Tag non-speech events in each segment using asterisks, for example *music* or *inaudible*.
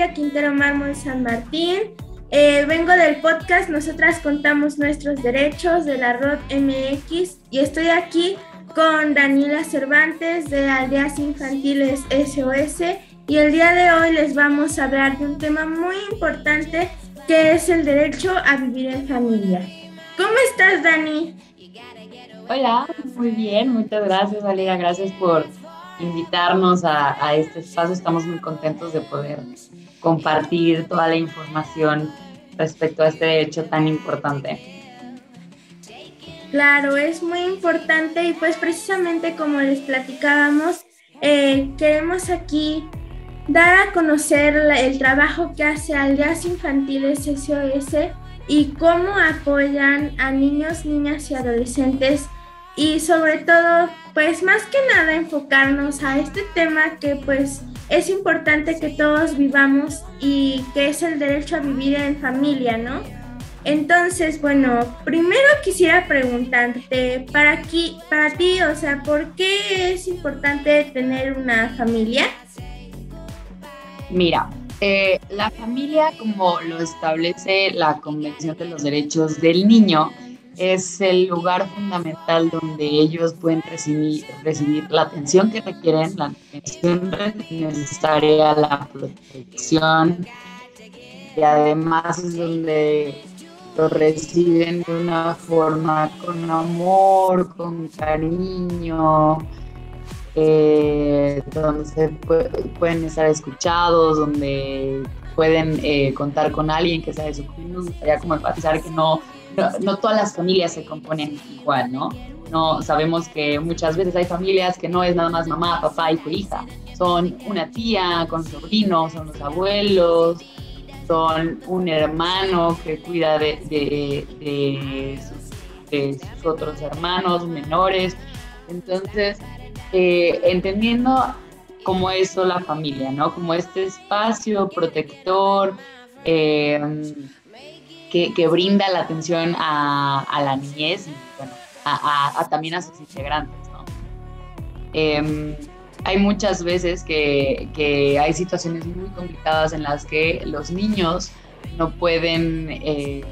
Valeria Quintero Mármol San Martín. Eh, vengo del podcast Nosotras Contamos Nuestros Derechos de la ROD MX y estoy aquí con Daniela Cervantes de Aldeas Infantiles SOS y el día de hoy les vamos a hablar de un tema muy importante que es el derecho a vivir en familia. ¿Cómo estás, Dani? Hola, muy bien, muchas gracias, Valeria, gracias por invitarnos a, este espacio. Estamos muy contentos de poder compartir toda la información respecto a este derecho tan importante. Claro, es muy importante y pues precisamente como les platicábamos, eh, queremos aquí dar a conocer el trabajo que hace Aldeas Infantiles SOS y cómo apoyan a niños, niñas y adolescentes y sobre todo pues más que nada enfocarnos a este tema que pues es importante que todos vivamos y que es el derecho a vivir en familia, ¿no? Entonces, bueno, primero quisiera preguntarte, para, para ti, o sea, ¿por qué es importante tener una familia? Mira, eh, la familia, como lo establece la Convención de los Derechos del Niño, es el lugar fundamental donde ellos pueden recibir, recibir la atención que requieren, la atención necesaria, la protección. Y además es donde lo reciben de una forma con amor, con cariño, eh, donde se pueden estar escuchados, donde pueden eh, contar con alguien que sea de su Me gustaría como enfatizar que no no, todas las familias se componen igual, ¿no? No sabemos que muchas veces hay familias que no es nada más mamá, papá, hijo, hija. Son una tía con sobrinos, son los abuelos, son un hermano que cuida de, de, sus, otros hermanos menores. Entonces, eh, entendiendo cómo es la familia, ¿no? Como este espacio protector, eh, que, brinda la atención a, la niñez y bueno, a, también a sus integrantes. ¿no? Em, hay muchas veces que, hay situaciones muy complicadas en las que los niños no pueden eh,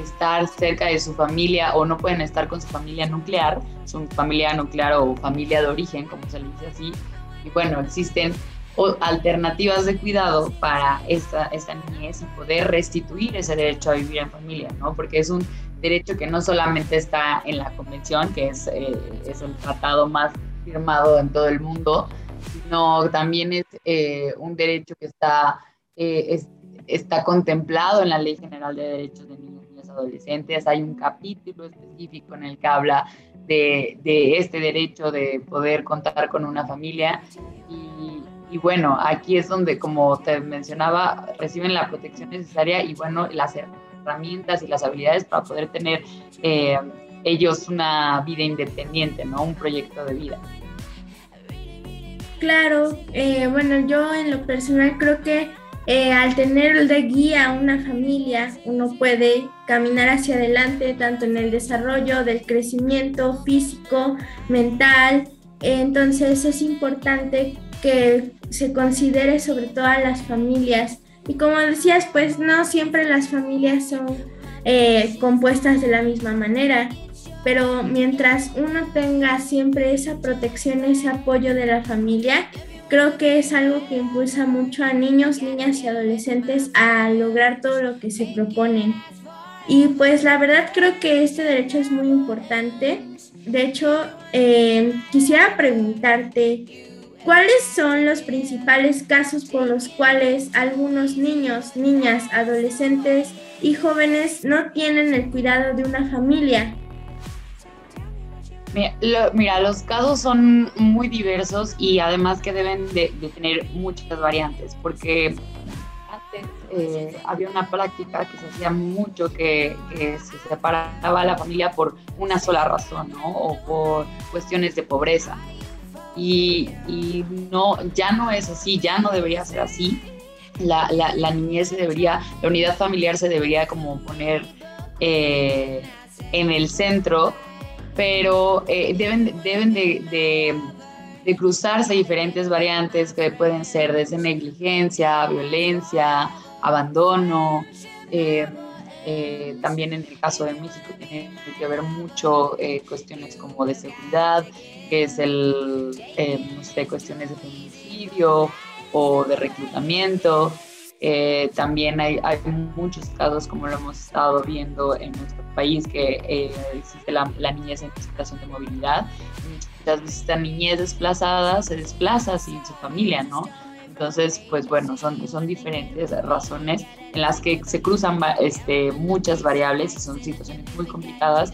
estar cerca de su familia o no pueden estar con su familia nuclear, su familia nuclear o familia de origen, como se le dice así. Y bueno, existen o alternativas de cuidado para esta, esta niñez y poder restituir ese derecho a vivir en familia, ¿no? Porque es un derecho que no solamente está en la convención, que es, eh, es el tratado más firmado en todo el mundo, sino también es eh, un derecho que está, eh, está contemplado en la Ley General de Derechos de Niños y Adolescentes. Hay un capítulo específico en el que habla de, de este derecho de poder contar con una familia y y bueno, aquí es donde, como te mencionaba, reciben la protección necesaria y bueno, las herramientas y las habilidades para poder tener eh, ellos una vida independiente, ¿no? Un proyecto de vida. Claro, eh, bueno, yo en lo personal creo que eh, al tener de guía una familia, uno puede caminar hacia adelante tanto en el desarrollo del crecimiento físico, mental. entonces es importante que se considere sobre todo a las familias. Y como decías, pues no siempre las familias son eh, compuestas de la misma manera, pero mientras uno tenga siempre esa protección, ese apoyo de la familia, creo que es algo que impulsa mucho a niños, niñas y adolescentes a lograr todo lo que se proponen. Y pues la verdad creo que este derecho es muy importante. De hecho, eh, quisiera preguntarte, ¿Cuáles son los principales casos por los cuales algunos niños, niñas, adolescentes y jóvenes no tienen el cuidado de una familia? Mira, los casos son muy diversos y además que deben de, tener muchas variantes, porque antes eh, había una práctica que se hacía mucho que, se separaba a la familia por una sola razón, ¿no? O por cuestiones de pobreza. Y, no, ya no es así, ya no debería ser así. La, la, niñez se debería, la unidad familiar se debería como poner eh, en el centro, pero eh, deben, deben de, cruzarse diferentes variantes que pueden ser desde negligencia, violencia, abandono. Eh, también en el caso de México tiene que ver mucho cuestiones como de seguridad, que es el, no sé, cuestiones de feminicidio o de reclutamiento. Eh, también hay, hay, muchos casos, como lo hemos estado viendo en nuestro país, que eh, existe la, niñez en situación de movilidad. Muchas veces esta niñez desplazada se desplaza sin su familia, ¿no? Entonces, pues bueno, son, son diferentes razones en las que se cruzan este, muchas variables y son situaciones muy complicadas,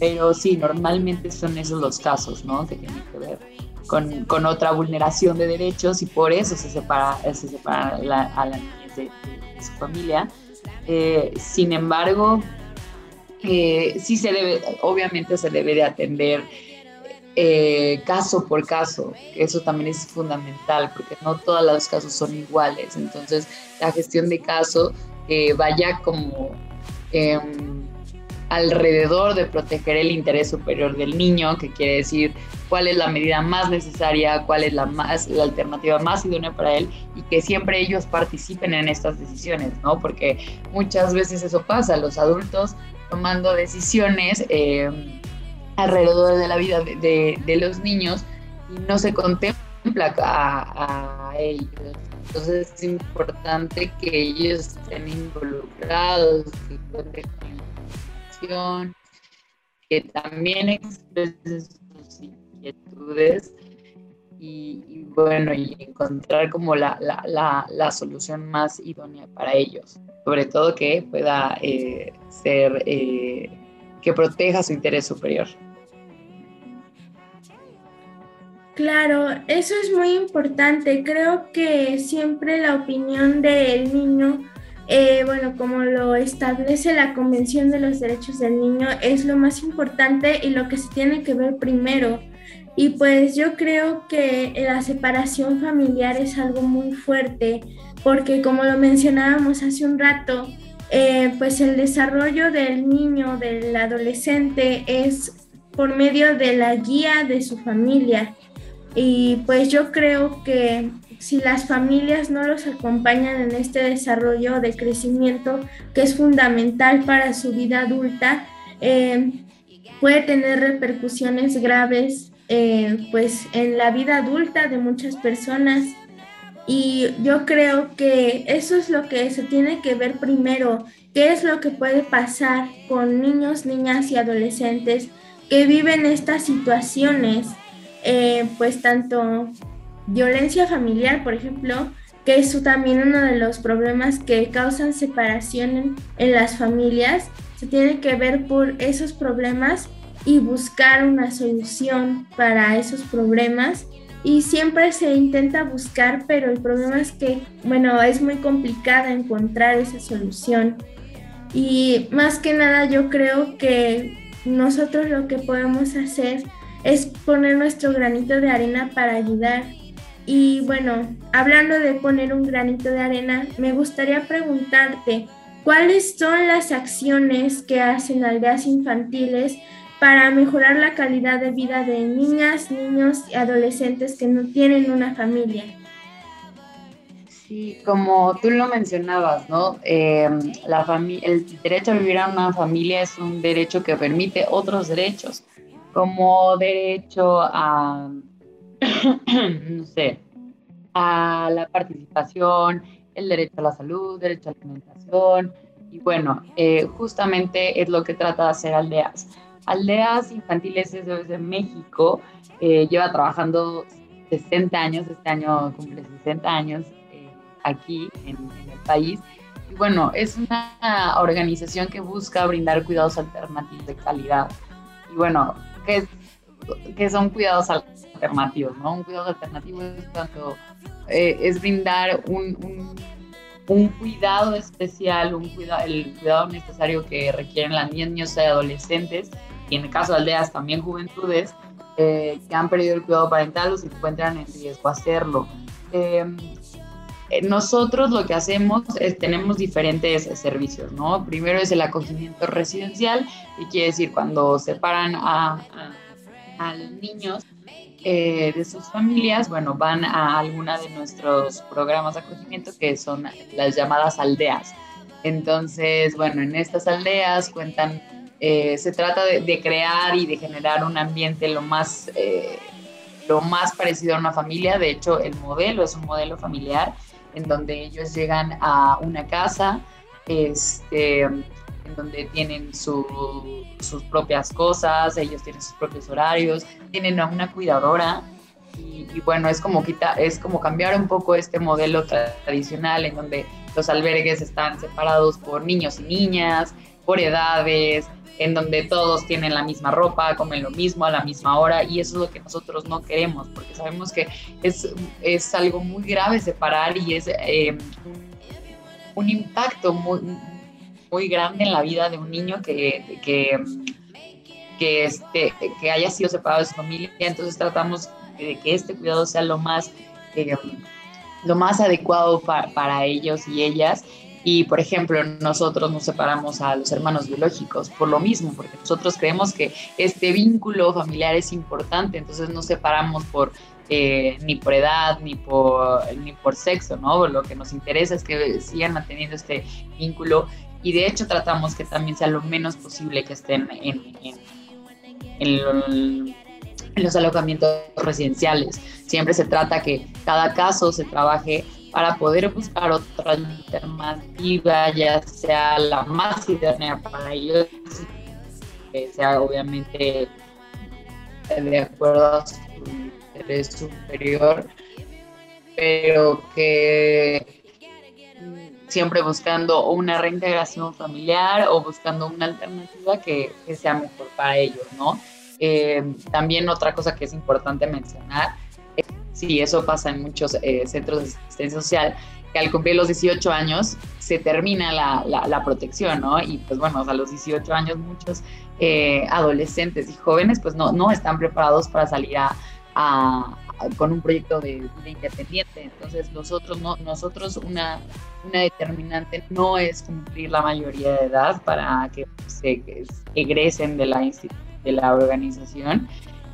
pero sí, normalmente son esos los casos, ¿no? Que tienen que ver con, con otra vulneración de derechos y por eso se separa, se separa a la niñez de, su familia. Eh, sin embargo, eh, sí se debe, obviamente se debe de atender eh, caso por caso, eso también es fundamental, porque no todos los casos son iguales. Entonces, la gestión de caso vaya como em, alrededor de proteger el interés superior del niño, que quiere decir cuál es la medida más necesaria, cuál es la más la alternativa más idónea para él y que siempre ellos participen en estas decisiones, ¿no? Porque muchas veces eso pasa, los adultos tomando decisiones eh, alrededor de la vida de, los niños y no se contempla a, a ellos. Entonces es importante que ellos estén involucrados, que que también expresen sus inquietudes y, bueno, y encontrar como la, la, la, solución más idónea para ellos. Sobre todo que pueda eh, ser, eh, que proteja su interés superior. Claro, eso es muy importante. Creo que siempre la opinión del niño eh, bueno, como lo establece la Convención de los Derechos del Niño, es lo más importante y lo que se tiene que ver primero. Y pues yo creo que la separación familiar es algo muy fuerte, porque como lo mencionábamos hace un rato, eh, pues el desarrollo del niño, del adolescente, es por medio de la guía de su familia. Y pues yo creo que si las familias no los acompañan en este desarrollo de crecimiento que es fundamental para su vida adulta, eh, puede tener repercusiones graves eh, pues en la vida adulta de muchas personas. Y yo creo que eso es lo que se tiene que ver primero, qué es lo que puede pasar con niños, niñas y adolescentes que viven estas situaciones, eh, pues tanto violencia familiar, por ejemplo, que es también uno de los problemas que causan separación en, las familias, se tiene que ver por esos problemas y buscar una solución para esos problemas. Y siempre se intenta buscar, pero el problema es que, bueno, es muy complicado encontrar esa solución. Y más que nada yo creo que nosotros lo que podemos hacer es poner nuestro granito de arena para ayudar y bueno, hablando de poner un granito de arena, me gustaría preguntarte, ¿cuáles son las acciones que hacen aldeas infantiles para mejorar la calidad de vida de niñas, niños y adolescentes que no tienen una familia? Sí, como tú lo mencionabas, ¿no? Em, la el derecho a vivir en una familia es un derecho que permite otros derechos, como derecho a *coughs* no sé, a la participación, el derecho a la salud, derecho a la alimentación. Y bueno, eh, justamente es lo que trata de hacer Aldeas. Aldeas Infantiles de México eh, lleva trabajando 60 años, este año cumple 60 años eh, aquí en, en, el país. Y bueno, es una organización que busca brindar cuidados alternativos de calidad. Y bueno, ¿qué, qué son cuidados alternativos? ¿No? Un cuidado alternativo es tanto eh, es brindar un, un, cuidado especial, un cuidado, el cuidado necesario que requieren las niños y adolescentes, y en el caso de aldeas también juventudes, eh, que han perdido el cuidado parental o se encuentran en riesgo a hacerlo. Em, eh, nosotros lo que hacemos es tenemos diferentes servicios, ¿no? Primero es el acogimiento residencial, que quiere decir cuando separan a, a, niños eh, de sus familias, bueno, van a alguna de nuestros programas de acogimiento que son las llamadas aldeas. Entonces, bueno, en estas aldeas cuentan, eh, se trata de, crear y de generar un ambiente lo más, lo más parecido a una familia. De hecho, el modelo es un modelo familiar en donde ellos llegan a una casa, este, en donde tienen sus propias cosas, ellos tienen sus propios horarios, tienen a una cuidadora. Y, bueno, es como, quita, es como cambiar un poco este modelo tradicional en donde los albergues están separados por niños y niñas, por edades, en donde todos tienen la misma ropa, comen lo mismo a la misma hora y eso es lo que nosotros no queremos porque sabemos que es, es algo muy grave separar y es eh, un impacto muy, muy grande en la vida de un niño que, que, que, este, que haya sido separado de su familia. Entonces tratamos de que este cuidado sea lo más, eh, lo más adecuado para, para ellos y ellas y, por ejemplo, nosotros nos separamos a los hermanos biológicos por lo mismo, porque nosotros creemos que este vínculo familiar es importante, entonces nos separamos por eh, ni por edad ni por, ni por sexo, ¿no? Lo que nos interesa es que sigan manteniendo este vínculo y de hecho tratamos que también sea lo menos posible que estén en, los alojamientos residenciales. Siempre se trata que cada caso se trabaje para poder buscar otra alternativa, ya sea la más idónea para ellos, que sea obviamente de acuerdo a su interés superior, pero que siempre buscando una reintegración familiar o buscando una alternativa que, sea mejor para ellos, ¿no? Eh, también otra cosa que es importante mencionar sí, eso pasa en muchos eh, centros de asistencia social, que al cumplir los 18 años se termina la, la, protección, ¿no? Y pues bueno, a los 18 años muchos eh, adolescentes y jóvenes pues no, no están preparados para salir a, con un proyecto de independiente. Entonces nosotros, no, nosotros una, una determinante no es cumplir la mayoría de edad para que se egresen de la, de la organización,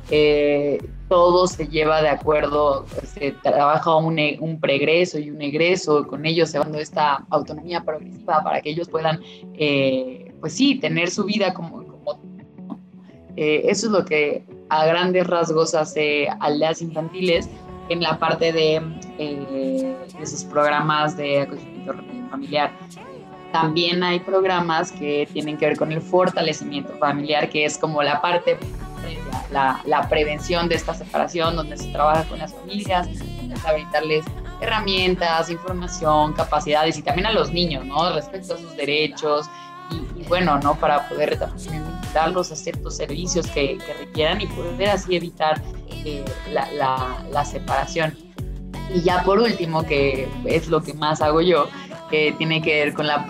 eh, todo se lleva de acuerdo, se trabaja un, un, pregreso y un egreso, con ellos se dando esta autonomía progresiva para que ellos puedan, eh, pues sí, tener su vida como... como eh, eso es lo que a grandes rasgos hace aldeas infantiles en la parte de, eh, de sus programas de acogimiento familiar. También hay programas que tienen que ver con el fortalecimiento familiar, que es como la parte la, la, prevención de esta separación, donde se trabaja con las familias, para darles herramientas, información, capacidades y también a los niños, ¿no? Respecto a sus derechos y, bueno, ¿no? Para poder también darlos a ciertos servicios que, que requieran y poder así evitar eh, la, la, la, separación. Y ya por último, que es lo que más hago yo, que tiene que ver con la,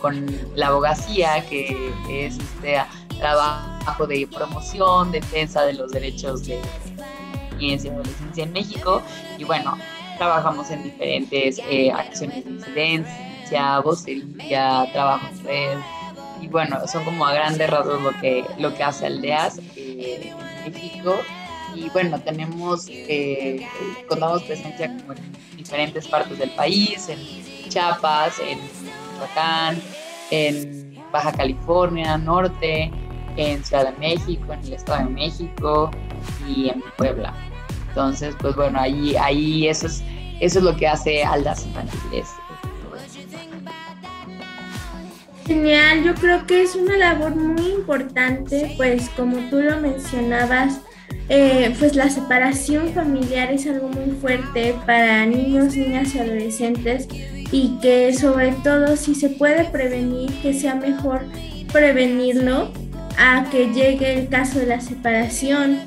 con la abogacía, que es este trabajo de promoción, defensa de los derechos de niñez y adolescencia en México. Y bueno, trabajamos en diferentes eh, acciones de incidencia, vocería, trabajo en red. Y bueno, son como a grandes rasgos lo que, lo que hace Aldeas eh, en México. Y bueno, tenemos, eh, contamos presencia como en diferentes partes del país, en Chiapas, en Michoacán, en Baja California, Norte, en Ciudad de México, en el Estado de México y en Puebla. Entonces, pues bueno, ahí, ahí eso, es, eso es lo que hace Aldas Infantiles. Genial, yo creo que es una labor muy importante, pues como tú lo mencionabas, eh, pues la separación familiar es algo muy fuerte para niños, niñas y adolescentes y que sobre todo si se puede prevenir, que sea mejor prevenirlo a que llegue el caso de la separación.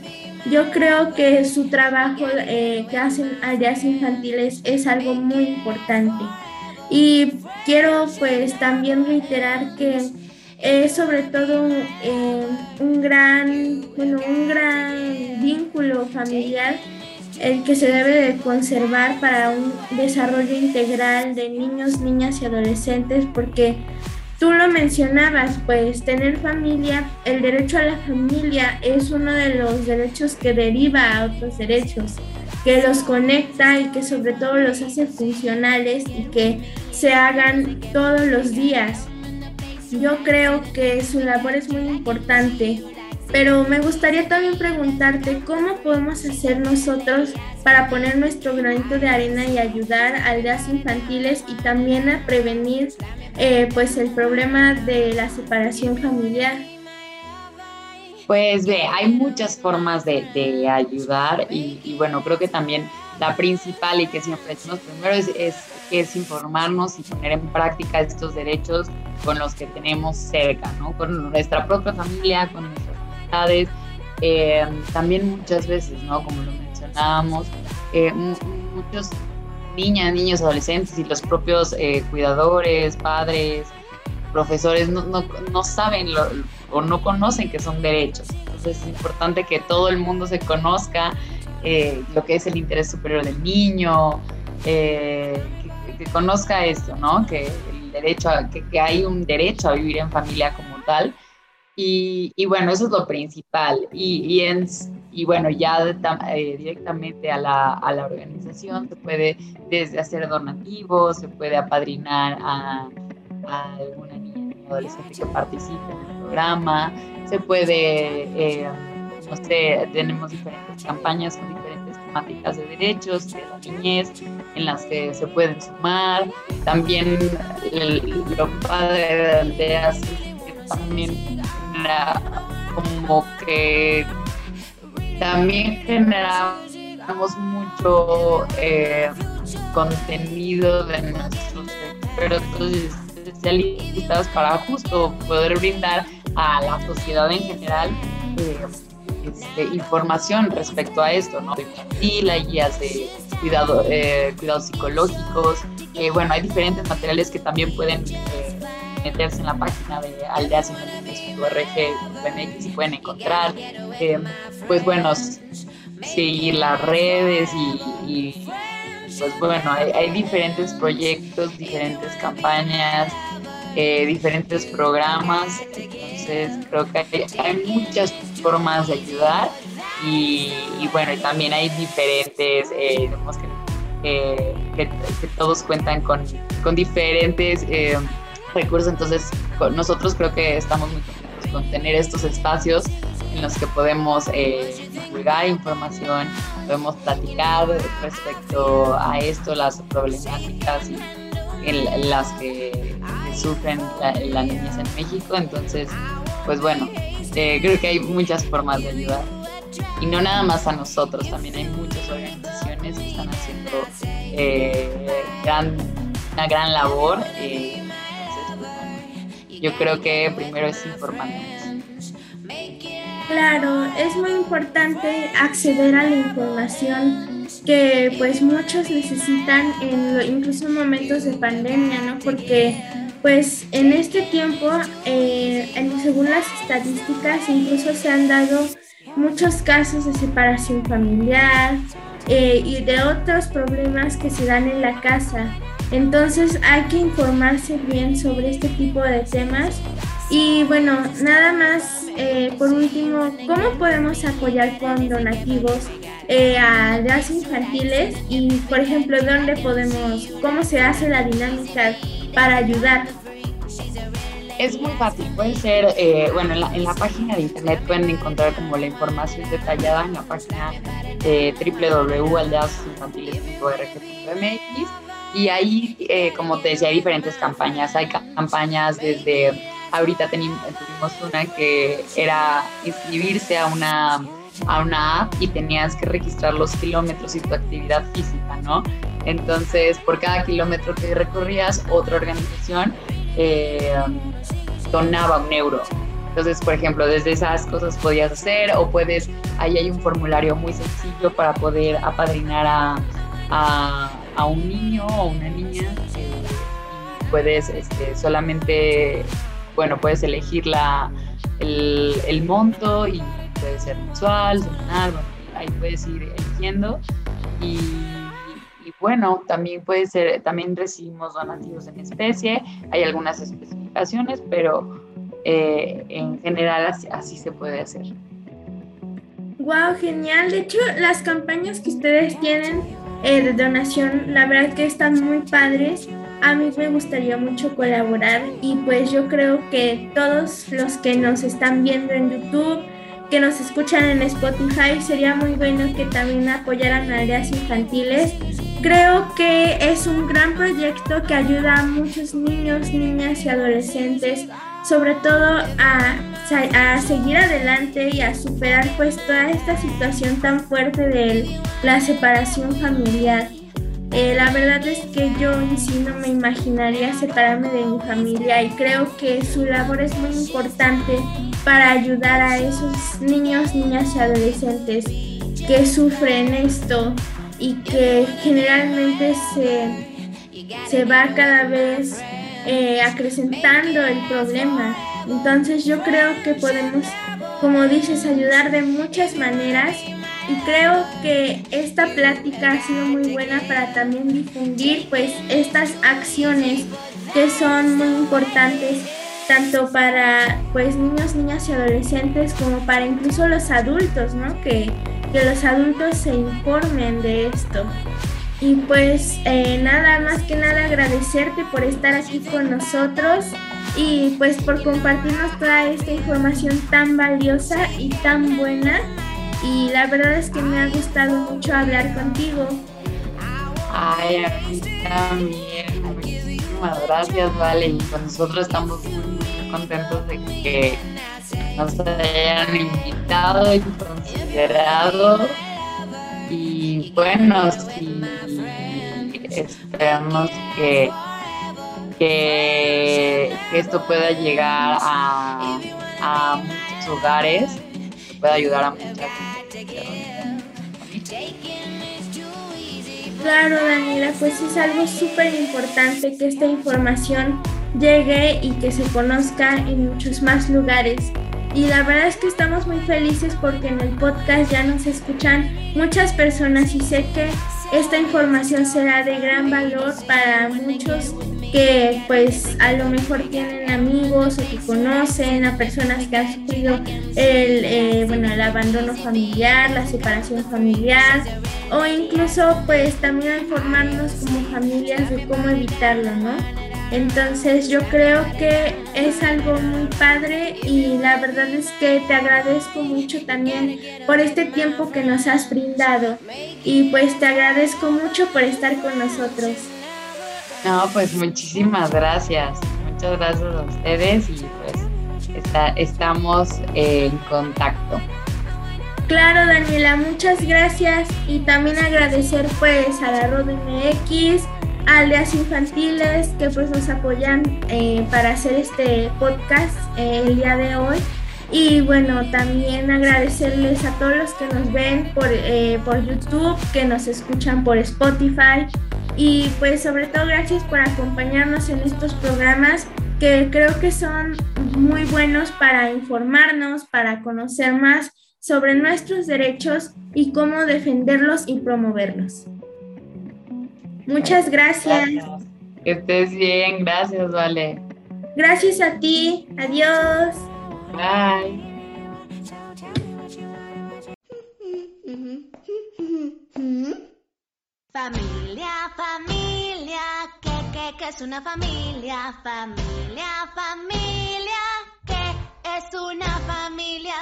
Yo creo que su trabajo eh, que hacen aldeas infantiles es algo muy importante. Y quiero pues también reiterar que es sobre todo eh, un gran, bueno, un gran vínculo familiar el que se debe de conservar para un desarrollo integral de niños, niñas y adolescentes, porque tú lo mencionabas, pues tener familia, el derecho a la familia es uno de los derechos que deriva a otros derechos, que los conecta y que sobre todo los hace funcionales y que se hagan todos los días. Yo creo que su labor es muy importante pero me gustaría también preguntarte cómo podemos hacer nosotros para poner nuestro granito de arena y ayudar a aldeas infantiles y también a prevenir eh, pues el problema de la separación familiar. Pues ve, hay muchas formas de, ayudar y, bueno, creo que también la principal y que siempre decimos primero es, es, es informarnos y poner en práctica estos derechos con los que tenemos cerca, ¿no? Con nuestra propia familia, con nuestra eh, también muchas veces, ¿no? Como lo mencionábamos, eh, muchos niñas, niños, adolescentes y los propios eh, cuidadores, padres, profesores no, no, no saben o no conocen que son derechos. Entonces es importante que todo el mundo se conozca lo que es el interés superior del niño, que, que, conozca esto, ¿no? Que el derecho a, que, que hay un derecho a vivir en familia como tal y, y, bueno, eso es lo principal. Y, y, en, y bueno, ya eh, directamente a la, a la, organización se puede desde hacer donativos, se puede apadrinar a, a alguna niña o adolescente que participe en el programa, se puede, eh, no sé, tenemos diferentes campañas con diferentes temáticas de derechos de la niñez en las que se pueden sumar. También el, lo padre de aldeas también como que también generamos mucho eh, contenido de nuestros expertos especialistas para justo poder brindar a la sociedad en general eh, este, información respecto a esto, ¿no? De hay guías de cuidado, eh, cuidados psicológicos, bueno, hay diferentes materiales que también pueden meterse en la página de aldeasinfantiles.org.mx y pueden encontrar, eh, pues bueno, seguir las redes y, pues bueno, hay, diferentes proyectos, diferentes campañas, eh, diferentes programas, entonces creo que hay, muchas formas de ayudar y, bueno, y también hay diferentes, eh, que, que, todos cuentan con, con diferentes recursos, entonces nosotros creo que estamos muy contentos con tener estos espacios en los que podemos eh, divulgar información, podemos platicar respecto a esto, las problemáticas en, las que, sufren la, niñez en México. Entonces, pues bueno, eh, creo que hay muchas formas de ayudar. Y no nada más a nosotros, también hay muchas organizaciones que están haciendo eh, gran, una gran labor. Eh, yo creo que primero es informarnos. Claro, es muy importante acceder a la información que pues muchos necesitan en incluso en momentos de pandemia, ¿no? Porque pues en este tiempo, eh, según las estadísticas, incluso se han dado muchos casos de separación familiar eh, y de otros problemas que se dan en la casa. Entonces hay que informarse bien sobre este tipo de temas. Y bueno, nada más, eh, por último, ¿cómo podemos apoyar con donativos eh, a las infantiles? Y, por ejemplo, ¿dónde podemos, cómo se hace la dinámica para ayudar? Es muy fácil, puede ser, eh, bueno, en la, en la, página de internet pueden encontrar como la información detallada en la página de www.aldeasinfantiles.org.mx y ahí, eh, como te decía, hay diferentes campañas. Hay campañas desde, ahorita tuvimos una que era inscribirse a una, a una app y tenías que registrar los kilómetros y tu actividad física, ¿no? Entonces, por cada kilómetro que recorrías, otra organización eh, donaba un euro. Entonces, por ejemplo, desde esas cosas podías hacer o puedes, ahí hay un formulario muy sencillo para poder apadrinar a a un niño o una niña eh, y puedes este, solamente, bueno, puedes elegir la, el, monto y puede ser mensual, semanal, ahí puedes ir eligiendo y, bueno, también puede ser, también recibimos donativos en especie, hay algunas especificaciones, pero eh, en general así, se puede hacer. Wow, genial. De hecho, las campañas que ustedes tienen eh, de donación, la verdad que están muy padres. A mí me gustaría mucho colaborar y pues yo creo que todos los que nos están viendo en YouTube, que nos escuchan en Spotify, sería muy bueno que también apoyaran áreas infantiles. Creo que es un gran proyecto que ayuda a muchos niños, niñas y adolescentes, sobre todo a, a seguir adelante y a superar pues toda esta situación tan fuerte de la separación familiar. Eh, la verdad es que yo en sí no me imaginaría separarme de mi familia y creo que su labor es muy importante para ayudar a esos niños, niñas y adolescentes que sufren esto y que generalmente se, se va cada vez eh, acrecentando el problema. Entonces yo creo que podemos, como dices, ayudar de muchas maneras y creo que esta plática ha sido muy buena para también difundir pues estas acciones que son muy importantes tanto para pues niños, niñas y adolescentes como para incluso los adultos, ¿no? Que, que los adultos se informen de esto. Y pues eh, nada más que nada agradecerte por estar aquí con nosotros y pues por compartirnos toda esta información tan valiosa y tan buena y la verdad es que me ha gustado mucho hablar contigo. Ay, a mí también. Muchísimas gracias, Vale. Y pues nosotros estamos muy, contentos de que nos hayan invitado y considerado. Y bueno, sí, esperamos que, que, esto pueda llegar a, a muchos hogares, pueda ayudar a muchas Claro, Daniela, pues es algo súper importante que esta información llegue y que se conozca en muchos más lugares. Y la verdad es que estamos muy felices porque en el podcast ya nos escuchan muchas personas y sé que esta información será de gran valor para muchos que pues a lo mejor tienen amigos o que conocen a personas que han sufrido el, eh, bueno, el abandono familiar, la separación familiar o incluso pues también informarnos como familias de cómo evitarlo, ¿no? Entonces yo creo que es algo muy padre y la verdad es que te agradezco mucho también por este tiempo que nos has brindado y pues te agradezco mucho por estar con nosotros. No, pues muchísimas gracias. Muchas gracias a ustedes y pues estamos en contacto. Claro, Daniela, muchas gracias y también agradecer pues a la Rodo MX, Aldeas Infantiles que pues nos apoyan eh, para hacer este podcast eh, el día de hoy. Y bueno, también agradecerles a todos los que nos ven por, eh, por YouTube, que nos escuchan por Spotify, y pues sobre todo gracias por acompañarnos en estos programas que creo que son muy buenos para informarnos, para conocer más sobre nuestros derechos y cómo defenderlos y promoverlos. Muchas gracias. Que estés bien, gracias, Vale. Gracias a ti, adiós. Bye. Familia, familia, que, que, que es una familia, familia, familia, que es una familia.